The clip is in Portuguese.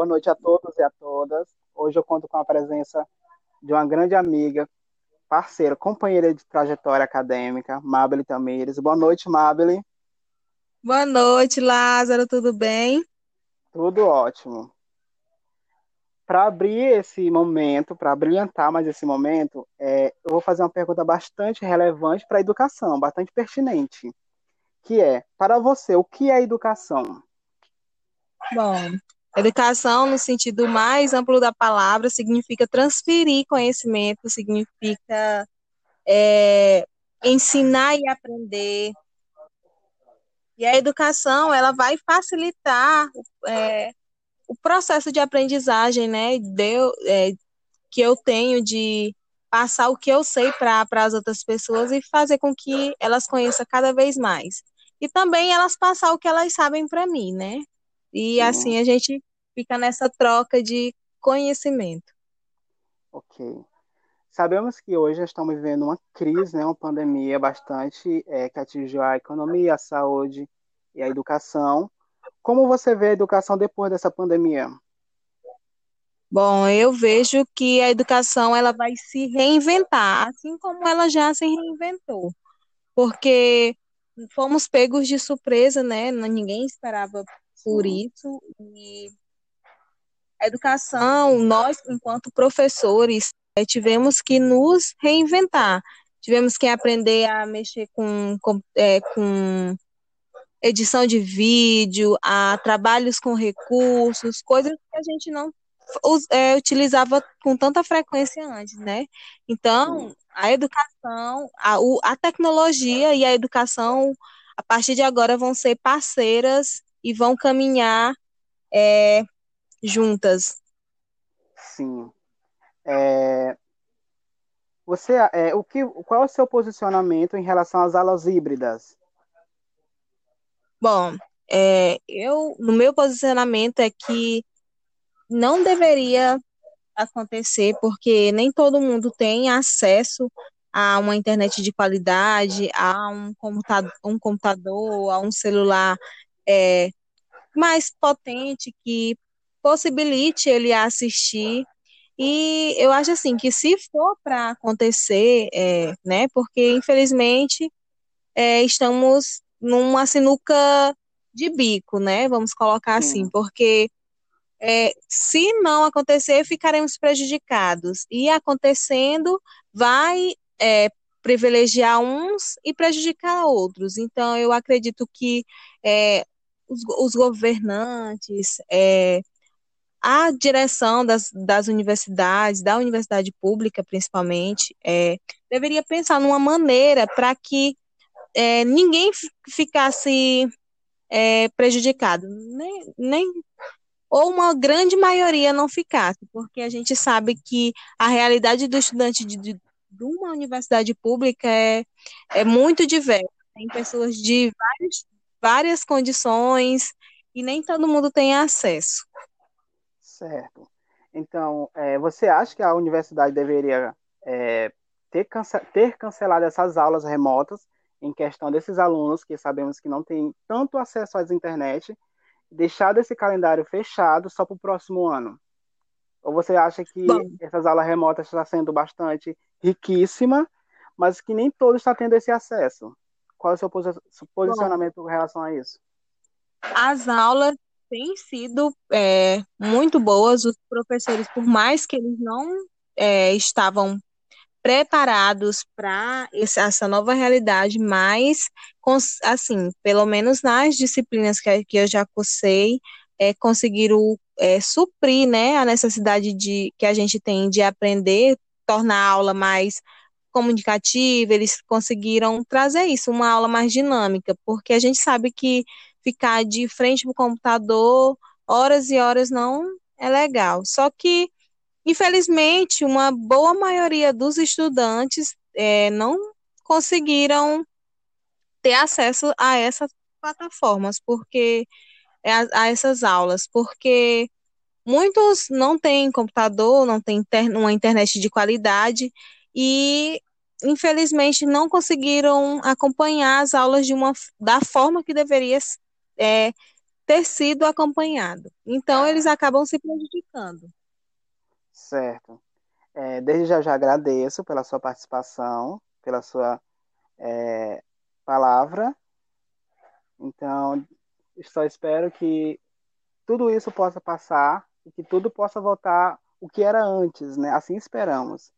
boa noite a todos e a todas. Hoje eu conto com a presença de uma grande amiga, parceira, companheira de trajetória acadêmica, Mabel Tamires. Boa noite, Mabel. Boa noite, Lázaro, tudo bem? Tudo ótimo. Para abrir esse momento, para brilhantar mais esse momento, é, eu vou fazer uma pergunta bastante relevante para a educação, bastante pertinente, que é, para você, o que é educação? Bom, educação, no sentido mais amplo da palavra, significa transferir conhecimento, significa é, ensinar e aprender, e a educação, ela vai facilitar é, o processo de aprendizagem, né, de, é, que eu tenho de passar o que eu sei para as outras pessoas e fazer com que elas conheçam cada vez mais. E também elas passar o que elas sabem para mim, né? E Sim. assim a gente fica nessa troca de conhecimento. Ok. Sabemos que hoje estamos vivendo uma crise, né, uma pandemia bastante é, que atingiu a economia, a saúde e a educação. Como você vê a educação depois dessa pandemia? Bom, eu vejo que a educação ela vai se reinventar, assim como ela já se reinventou, porque fomos pegos de surpresa, né? Ninguém esperava por isso e a educação, nós, enquanto professores, é, tivemos que nos reinventar. Tivemos que aprender a mexer com, com, é, com edição de vídeo, a trabalhos com recursos, coisas que a gente não é, utilizava com tanta frequência antes, né? Então, a educação, a, a tecnologia e a educação, a partir de agora, vão ser parceiras e vão caminhar é, juntas. Sim. É, você, é, o que, qual é o seu posicionamento em relação às aulas híbridas? Bom, é, eu, no meu posicionamento é que não deveria acontecer, porque nem todo mundo tem acesso a uma internet de qualidade, a um computador, um computador a um celular é, mais potente que possibilite ele assistir. E eu acho assim que se for para acontecer, é, né, porque infelizmente é, estamos numa sinuca de bico, né? Vamos colocar assim, porque é, se não acontecer, ficaremos prejudicados. E acontecendo, vai é, privilegiar uns e prejudicar outros. Então, eu acredito que é, os, os governantes, é, a direção das, das universidades, da universidade pública principalmente, é, deveria pensar numa maneira para que é, ninguém ficasse é, prejudicado, nem, nem ou uma grande maioria não ficasse, porque a gente sabe que a realidade do estudante de, de, uma universidade pública é, é muito diversa. Tem pessoas de várias, várias condições e nem todo mundo tem acesso. Certo. Então, é, você acha que a universidade deveria é, ter, cance ter cancelado essas aulas remotas em questão desses alunos que sabemos que não têm tanto acesso às internet, deixar esse calendário fechado só para o próximo ano? Ou você acha que Bom, essas aulas remotas estão sendo bastante riquíssima, mas que nem todos estão tendo esse acesso? Qual é o seu posicionamento Bom, com relação a isso? As aulas têm sido é, muito boas. Os professores, por mais que eles não é, estavam preparados para essa nova realidade, mas, assim, pelo menos nas disciplinas que, que eu já cursei, é, conseguiram é, suprir né, a necessidade de, que a gente tem de aprender, tornar a aula mais comunicativa, eles conseguiram trazer isso, uma aula mais dinâmica, porque a gente sabe que ficar de frente para o computador horas e horas não é legal. Só que, infelizmente, uma boa maioria dos estudantes é, não conseguiram ter acesso a essas plataformas, porque é, a, a essas aulas, porque muitos não têm computador, não têm inter, uma internet de qualidade e infelizmente não conseguiram acompanhar as aulas de uma da forma que deveria é, ter sido acompanhado. Então, eles acabam se prejudicando. Certo. É, desde já já agradeço pela sua participação, pela sua é, palavra. Então, só espero que tudo isso possa passar e que tudo possa voltar o que era antes, né? Assim esperamos.